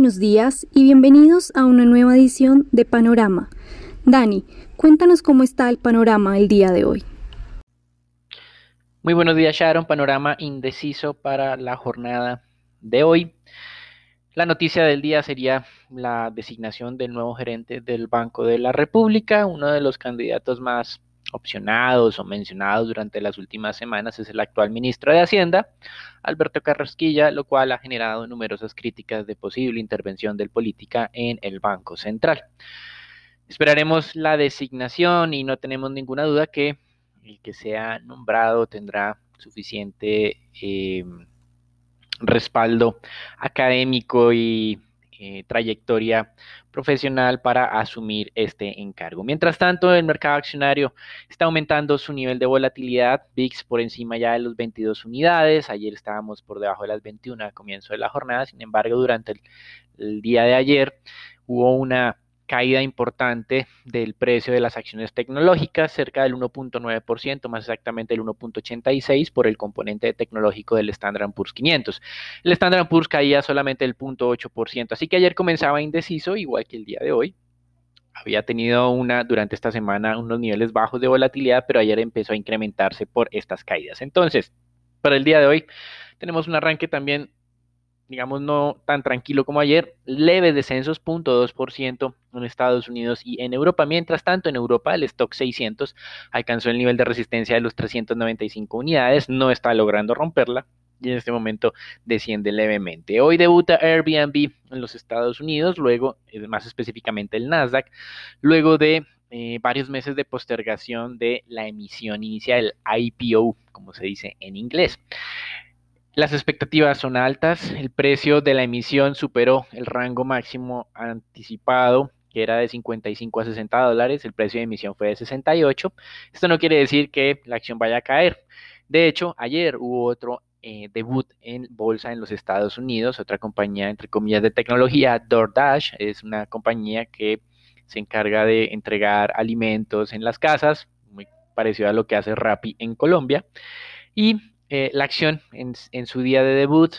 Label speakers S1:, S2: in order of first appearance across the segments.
S1: buenos días y bienvenidos a una nueva edición de Panorama. Dani, cuéntanos cómo está el panorama el día de hoy.
S2: Muy buenos días, Sharon. Panorama indeciso para la jornada de hoy. La noticia del día sería la designación del nuevo gerente del Banco de la República, uno de los candidatos más opcionados o mencionados durante las últimas semanas es el actual ministro de Hacienda, Alberto Carrasquilla, lo cual ha generado numerosas críticas de posible intervención del política en el Banco Central. Esperaremos la designación y no tenemos ninguna duda que el que sea nombrado tendrá suficiente eh, respaldo académico y eh, trayectoria profesional para asumir este encargo. Mientras tanto, el mercado accionario está aumentando su nivel de volatilidad, VIX por encima ya de los 22 unidades, ayer estábamos por debajo de las 21 al comienzo de la jornada, sin embargo, durante el día de ayer hubo una caída importante del precio de las acciones tecnológicas, cerca del 1.9%, más exactamente el 1.86% por el componente tecnológico del Standard Poor's 500. El Standard Poor's caía solamente el 0.8%, así que ayer comenzaba indeciso, igual que el día de hoy. Había tenido una durante esta semana unos niveles bajos de volatilidad, pero ayer empezó a incrementarse por estas caídas. Entonces, para el día de hoy tenemos un arranque también digamos, no tan tranquilo como ayer, leves descensos, 0.2% en Estados Unidos y en Europa. Mientras tanto, en Europa el stock 600 alcanzó el nivel de resistencia de los 395 unidades, no está logrando romperla y en este momento desciende levemente. Hoy debuta Airbnb en los Estados Unidos, luego, eh, más específicamente el Nasdaq, luego de eh, varios meses de postergación de la emisión inicial, el IPO, como se dice en inglés. Las expectativas son altas, el precio de la emisión superó el rango máximo anticipado que era de 55 a 60 dólares, el precio de emisión fue de 68. Esto no quiere decir que la acción vaya a caer. De hecho, ayer hubo otro eh, debut en bolsa en los Estados Unidos, otra compañía, entre comillas, de tecnología, DoorDash, es una compañía que se encarga de entregar alimentos en las casas, muy parecido a lo que hace Rappi en Colombia. Y eh, la acción en, su día de debut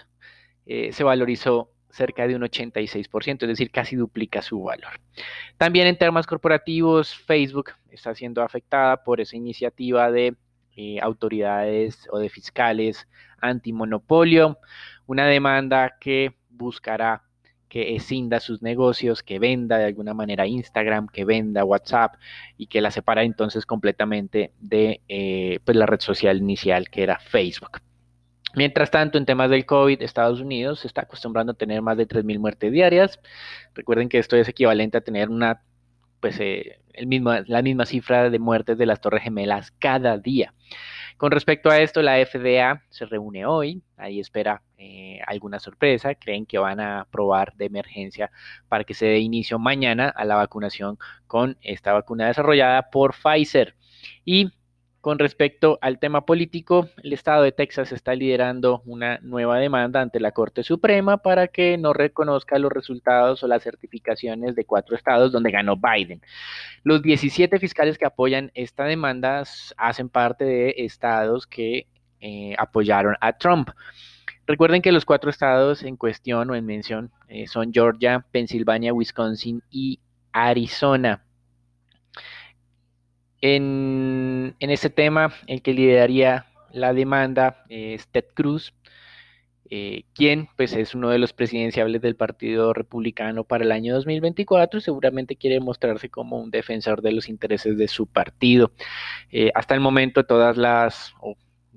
S2: eh, se valorizó cerca de un 86%, es decir, casi duplica su valor. También en temas corporativos, Facebook está siendo afectada por esa iniciativa de eh, autoridades o de fiscales antimonopolio, una demanda que buscará que escinda sus negocios, que venda de alguna manera Instagram, que venda WhatsApp y que la separa entonces completamente de eh, pues la red social inicial que era Facebook. Mientras tanto, en temas del COVID, Estados Unidos se está acostumbrando a tener más de 3.000 muertes diarias. Recuerden que esto es equivalente a tener una, pues, eh, el mismo, la misma cifra de muertes de las Torres Gemelas cada día. Con respecto a esto, la FDA se reúne hoy, ahí espera eh, alguna sorpresa, creen que van a aprobar de emergencia para que se dé inicio mañana a la vacunación con esta vacuna desarrollada por Pfizer. Y con respecto al tema político, el estado de Texas está liderando una nueva demanda ante la Corte Suprema para que no reconozca los resultados o las certificaciones de cuatro estados donde ganó Biden. Los 17 fiscales que apoyan esta demanda hacen parte de estados que eh, apoyaron a Trump. Recuerden que los cuatro estados en cuestión o en mención eh, son Georgia, Pensilvania, Wisconsin y Arizona. En, este tema, el que lideraría la demanda es Ted Cruz, eh, quien pues es uno de los presidenciables del Partido Republicano para el año 2024 y seguramente quiere mostrarse como un defensor de los intereses de su partido. Eh, hasta el momento todas las,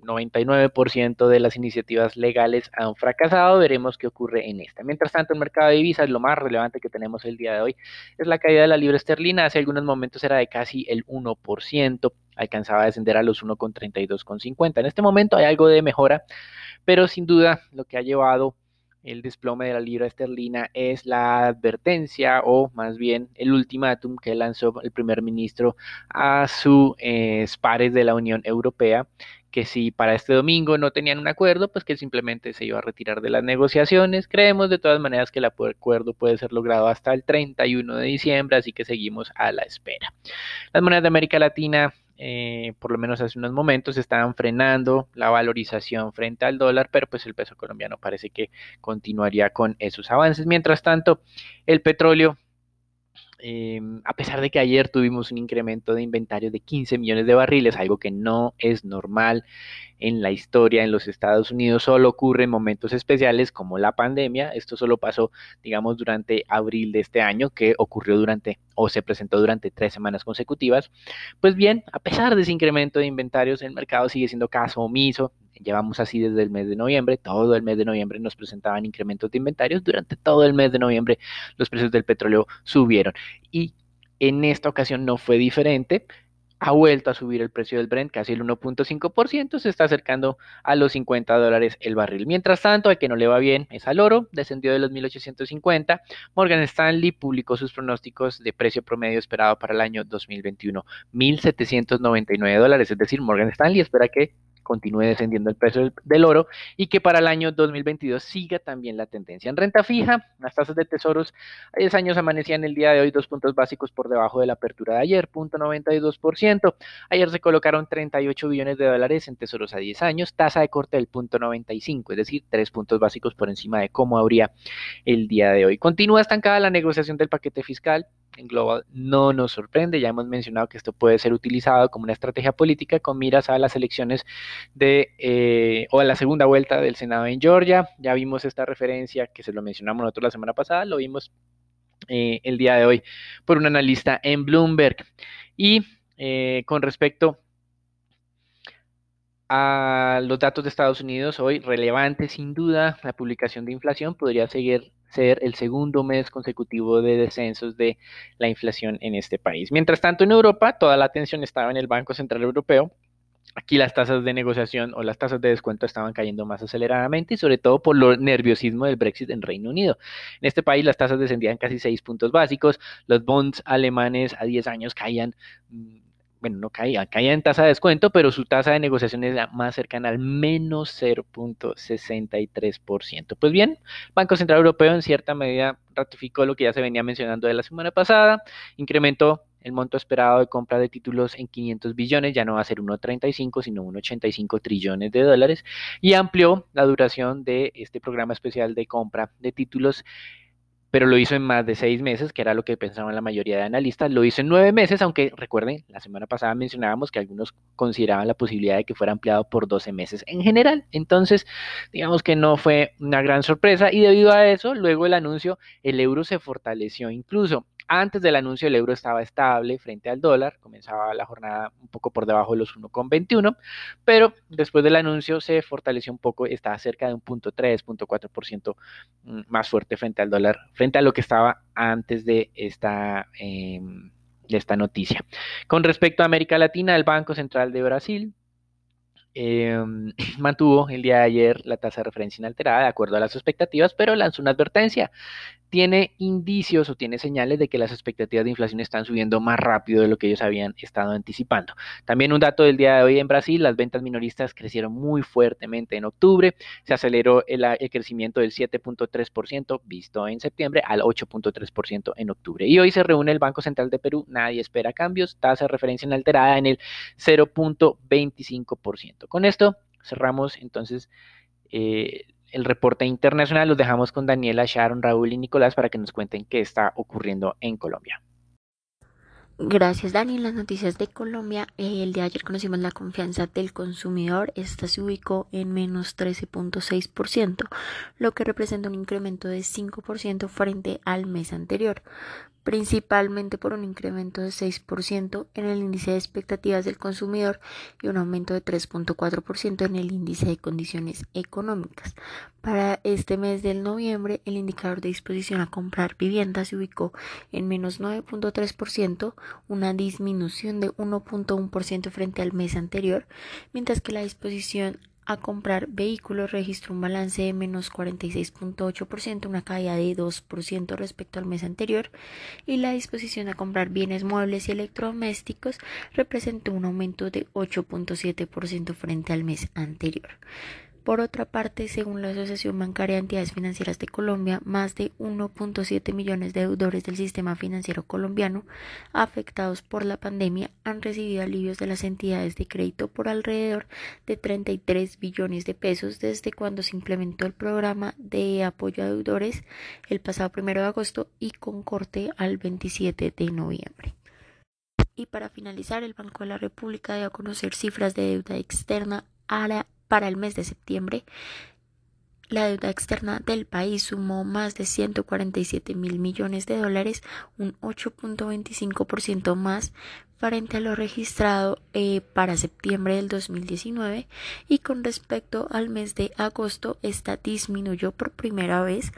S2: 99% de las iniciativas legales han fracasado. Veremos qué ocurre en esta. Mientras tanto, el mercado de divisas, lo más relevante que tenemos el día de hoy es la caída de la libra esterlina. Hace algunos momentos era de casi el 1%, alcanzaba a descender a los 1,32,50. En este momento hay algo de mejora, pero sin duda lo que ha llevado el desplome de la libra esterlina es la advertencia o más bien el ultimátum que lanzó el primer ministro a sus eh, pares de la Unión Europea que si para este domingo no tenían un acuerdo, pues que simplemente se iba a retirar de las negociaciones. Creemos de todas maneras que el acuerdo puede ser logrado hasta el 31 de diciembre, así que seguimos a la espera. Las monedas de América Latina eh, por lo menos hace unos momentos, estaban frenando la valorización frente al dólar, pero pues el peso colombiano parece que continuaría con esos avances. Mientras tanto, el petróleo Em, a pesar de que ayer tuvimos un incremento de inventario de 15 millones de barriles, algo que no es normal en la historia en los Estados Unidos, solo ocurre en momentos especiales como la pandemia. Esto solo pasó, digamos, durante abril de este año, que ocurrió durante o se presentó durante tres semanas consecutivas. Pues bien, a pesar de ese incremento de inventarios, el mercado sigue siendo caso omiso llevamos así desde el mes de noviembre, todo el mes de noviembre nos presentaban incrementos de inventarios, durante todo el mes de noviembre los precios del petróleo subieron y en esta ocasión no fue diferente, ha vuelto a subir el precio del Brent, casi el 1.5%, se está acercando a los 50 dólares el barril. Mientras tanto, el que no le va bien es al oro, descendió de los 1850. Morgan Stanley publicó sus pronósticos de precio promedio esperado para el año 2021, 1.799 dólares, es decir, Morgan Stanley espera que continúe descendiendo el precio del, oro y que para el año 2022 siga también la tendencia. En renta fija, las tasas de tesoros a 10 años amanecían el día de hoy dos puntos básicos por debajo de la apertura de ayer, 0.92%. Ayer se colocaron 38 billones de dólares en tesoros a 10 años, tasa de corte del 0.95, es decir, tres puntos básicos por encima de cómo habría el día de hoy. Continúa estancada la negociación del paquete fiscal en Global no nos sorprende. Ya hemos mencionado que esto puede ser utilizado como una estrategia política con miras a las elecciones de eh, o a la segunda vuelta del Senado en Georgia. Ya vimos esta referencia que se lo mencionamos nosotros la semana pasada, lo vimos eh, el día de hoy por un analista en Bloomberg. Y eh, con respecto a los datos de Estados Unidos, hoy relevante sin duda, la publicación de inflación podría seguir ser el segundo mes consecutivo de descensos de la inflación en este país. Mientras tanto, en Europa, toda la atención estaba en el Banco Central Europeo. Aquí las tasas de negociación o las tasas de descuento estaban cayendo más aceleradamente y sobre todo por lo nerviosismo del Brexit en Reino Unido. En este país las tasas descendían casi 6 puntos básicos, los bonds alemanes a 10 años caían bueno, no caía, caía en tasa de descuento, pero su tasa de negociación es más cercana al menos 0.63%. Pues bien, Banco Central Europeo en cierta medida ratificó lo que ya se venía mencionando de la semana pasada, incrementó el monto esperado de compra de títulos en 500 billones, ya no va a ser 1.35, sino 1.85 trillones de dólares, y amplió la duración de este programa especial de compra de títulos pero lo hizo en más de seis meses, que era lo que pensaban la mayoría de analistas. Lo hizo en nueve meses, aunque recuerden, la semana pasada mencionábamos que algunos consideraban la posibilidad de que fuera ampliado por 12 meses en general. Entonces, digamos que no fue una gran sorpresa y debido a eso, luego el anuncio, el euro se fortaleció incluso. Antes del anuncio el euro estaba estable frente al dólar, comenzaba la jornada un poco por debajo de los 1,21, pero después del anuncio se fortaleció un poco, estaba cerca de un punto 3, punto 4% mm, más fuerte frente al dólar, frente a lo que estaba antes de esta, em, de esta noticia. Con respecto a América Latina, el Banco Central de Brasil em, mantuvo el día de ayer la tasa de referencia inalterada de acuerdo a las expectativas, pero lanzó una advertencia tiene indicios o tiene señales de que las expectativas de inflación están subiendo más rápido de lo que ellos habían estado anticipando. También un dato del día de hoy en Brasil, las ventas minoristas crecieron muy fuertemente en octubre, se aceleró el, crecimiento del 7.3% visto en septiembre al 8.3% en octubre. Y hoy se reúne el Banco Central de Perú, nadie espera cambios, tasa de referencia inalterada en el 0.25%. Con esto cerramos entonces eh, el reporte internacional los dejamos con Daniela, Sharon, Raúl y Nicolás para que nos cuenten qué está ocurriendo en Colombia.
S3: Gracias Dani. las noticias de Colombia, el día de ayer conocimos la confianza del consumidor. Esta se ubicó en menos 13.6%, lo que representa un incremento de 5% frente al mes anterior principalmente por un incremento de 6% en el índice de expectativas del consumidor y un aumento de 3.4% en el índice de condiciones económicas. Para este mes del noviembre, el indicador de disposición a comprar vivienda se ubicó en menos 9.3%, una disminución de 1.1% frente al mes anterior, mientras que la disposición a comprar vehículos registró un balance de menos 46.8%, una caída de 2% respecto al mes anterior, y la disposición a comprar bienes muebles y electrodomésticos representó un aumento de 8.7% frente al mes anterior. Por otra parte, según la Asociación Bancaria de Entidades Financieras de Colombia, más de 1.7 millones de deudores del sistema financiero colombiano afectados por la pandemia han recibido alivios de las entidades de crédito por alrededor de 33 billones de pesos desde cuando se implementó el programa de apoyo a deudores el pasado primero de agosto y con corte al 27 de noviembre. Y para finalizar, el Banco de la República dio a conocer cifras de deuda externa para el mes de septiembre. La deuda externa del país sumó más de 147 mil millones de dólares, un 8.25% más frente a lo registrado eh, para septiembre del 2019 y con respecto al mes de agosto, esta disminuyó por primera vez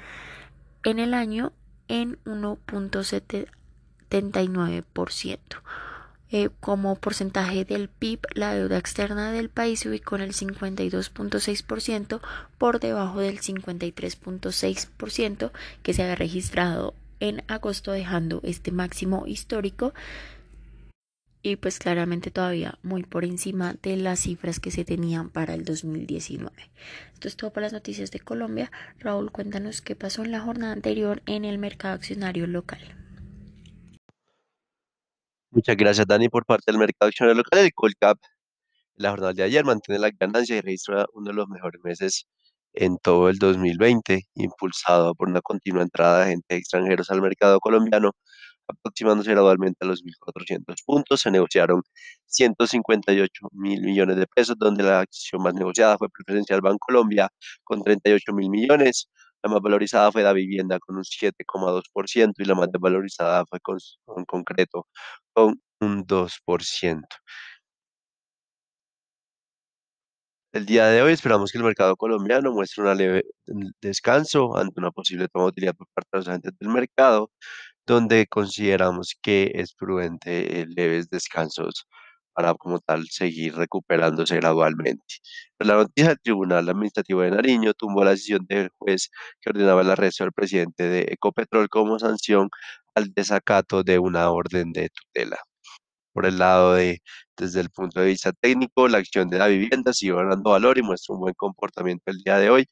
S3: en el año en 1.79%. Eh, como porcentaje del PIB, la deuda externa del país se ubicó en el 52.6% por debajo del 53.6% que se había registrado en agosto, dejando este máximo histórico y pues claramente todavía muy por encima de las cifras que se tenían para el 2019. Esto es todo para las noticias de Colombia. Raúl, cuéntanos qué pasó en la jornada anterior en el mercado accionario local.
S4: Muchas gracias, Dani, por parte del mercado accionario local. El Colcap, la jornada de ayer, mantiene la ganancia y registra uno de los mejores meses en todo el 2020, impulsado por una continua entrada de agentes extranjeros al mercado colombiano aproximándose gradualmente a los 1.400 puntos. Se negociaron 158 mil millones de pesos, donde la acción más negociada fue Preferencial Colombia con 38 mil millones. La más valorizada fue la vivienda con un 7,2% y la más desvalorizada fue con, concreto con un 2%. El día de hoy esperamos que el mercado colombiano muestre un leve descanso ante una posible toma de utilidad por parte de los agentes del mercado donde consideramos que es prudente eh, leves descansos para como tal seguir recuperándose gradualmente. la noticia del Tribunal Administrativo de Nariño tumbó la decisión del juez que ordenaba el arresto del presidente de Ecopetrol como sanción al desacato de una orden de tutela. Por el lado de, desde el punto de vista técnico, la acción de la vivienda sigue ganando valor y muestra un buen comportamiento el día de hoy,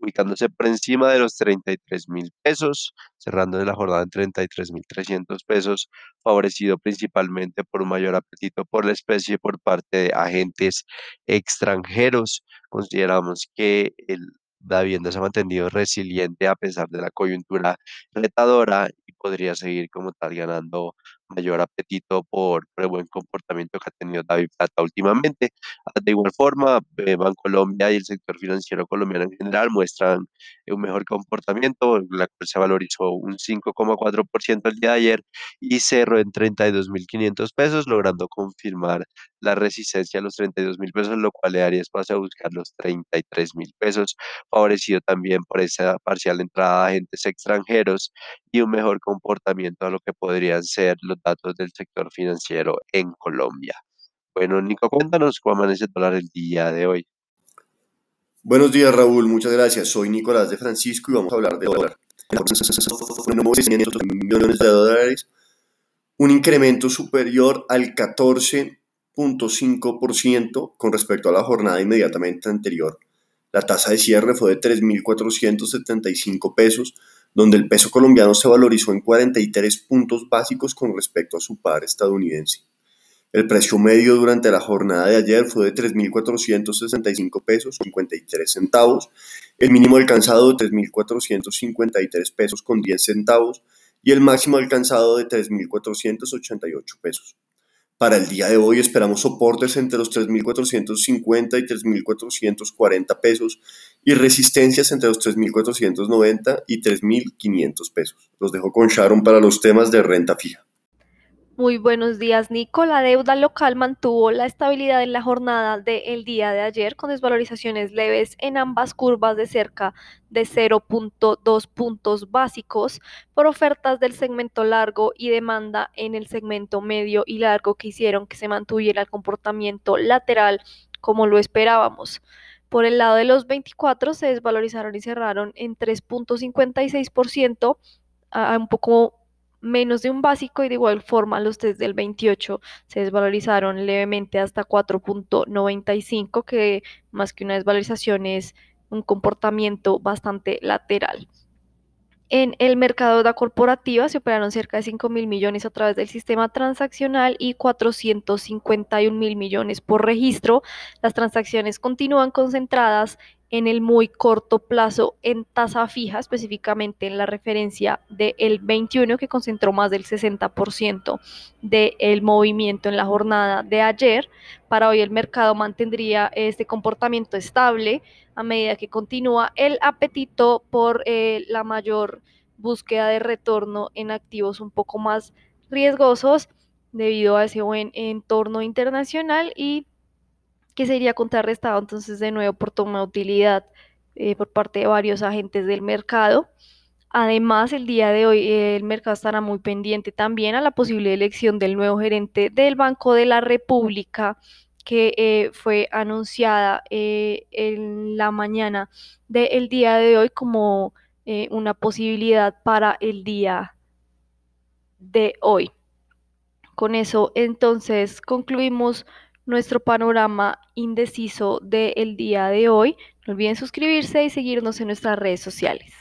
S4: ubicándose por encima de los 33 mil pesos, cerrando en la jornada en 33 mil 300 pesos, favorecido principalmente por un mayor apetito por la especie por parte de agentes extranjeros. Consideramos que el, la vivienda se ha mantenido resiliente a pesar de la coyuntura retadora y podría seguir como tal ganando mayor apetito por, el buen comportamiento que ha tenido David Plata últimamente. Ah, de igual forma, eh, Bancolombia y el sector financiero colombiano en general muestran un mejor comportamiento, la cual se valorizó un 5,4% el día de ayer y cerró en 32.500 pesos, logrando confirmar la resistencia a los 32.000 pesos, lo cual le daría espacio a buscar los 33.000 pesos, favorecido también por esa parcial entrada de agentes extranjeros y un mejor comportamiento a lo que podrían ser los datos del sector financiero en Colombia. Bueno, Nico, cuéntanos cómo amanece el dólar el día de hoy.
S5: Buenos días, Raúl. Muchas gracias. Soy Nicolás de Francisco y vamos a hablar de dólar. millones de dólares, un incremento superior al 14.5% con respecto a la jornada inmediatamente anterior. La tasa de cierre fue de 3.475 pesos, donde el peso colombiano se valorizó en 43 puntos básicos con respecto a su par estadounidense. El precio medio durante la jornada de ayer fue de 3.465 pesos 53 centavos, el mínimo alcanzado de 3.453 pesos con 10 centavos y el máximo alcanzado de 3.488 pesos. Para el día de hoy esperamos soportes entre los 3.450 y 3.440 pesos y resistencias entre los 3.490 y 3.500 pesos. Los dejo con Sharon para los temas de renta fija.
S1: Muy buenos días, Nico. La deuda local mantuvo la estabilidad en la jornada del día de ayer con desvalorizaciones leves en ambas curvas de cerca de 0.2 puntos básicos por ofertas del segmento largo y demanda en el segmento medio y largo que hicieron que se mantuviera el comportamiento lateral como lo esperábamos. Por el lado de los 24 se desvalorizaron y cerraron en 3.56%, un poco menos de un básico y de igual forma los test del 28 se desvalorizaron levemente hasta 4.95, que más que una desvalorización es un comportamiento bastante lateral. En el mercado de deuda corporativa se operaron cerca de 5 mil millones a través del sistema transaccional y 451 mil millones por registro. Las transacciones continúan concentradas en el muy corto plazo en tasa fija, específicamente en la referencia del 21, que concentró más del 60% del movimiento en la jornada de ayer. Para hoy el mercado mantendría este comportamiento estable a medida que continúa el apetito por eh, la mayor búsqueda de retorno en activos un poco más riesgosos debido a ese buen entorno internacional y que sería contrarrestado entonces de nuevo por toma de utilidad eh, por parte de varios agentes del mercado. Además, el día de hoy eh, el mercado estará muy pendiente también a la posible elección del nuevo gerente del Banco de la República que eh, fue anunciada en la mañana del día de hoy como una posibilidad para el día de hoy. Con eso, entonces, concluimos nuestro panorama indeciso del día de hoy. No olviden suscribirse y seguirnos en nuestras redes sociales.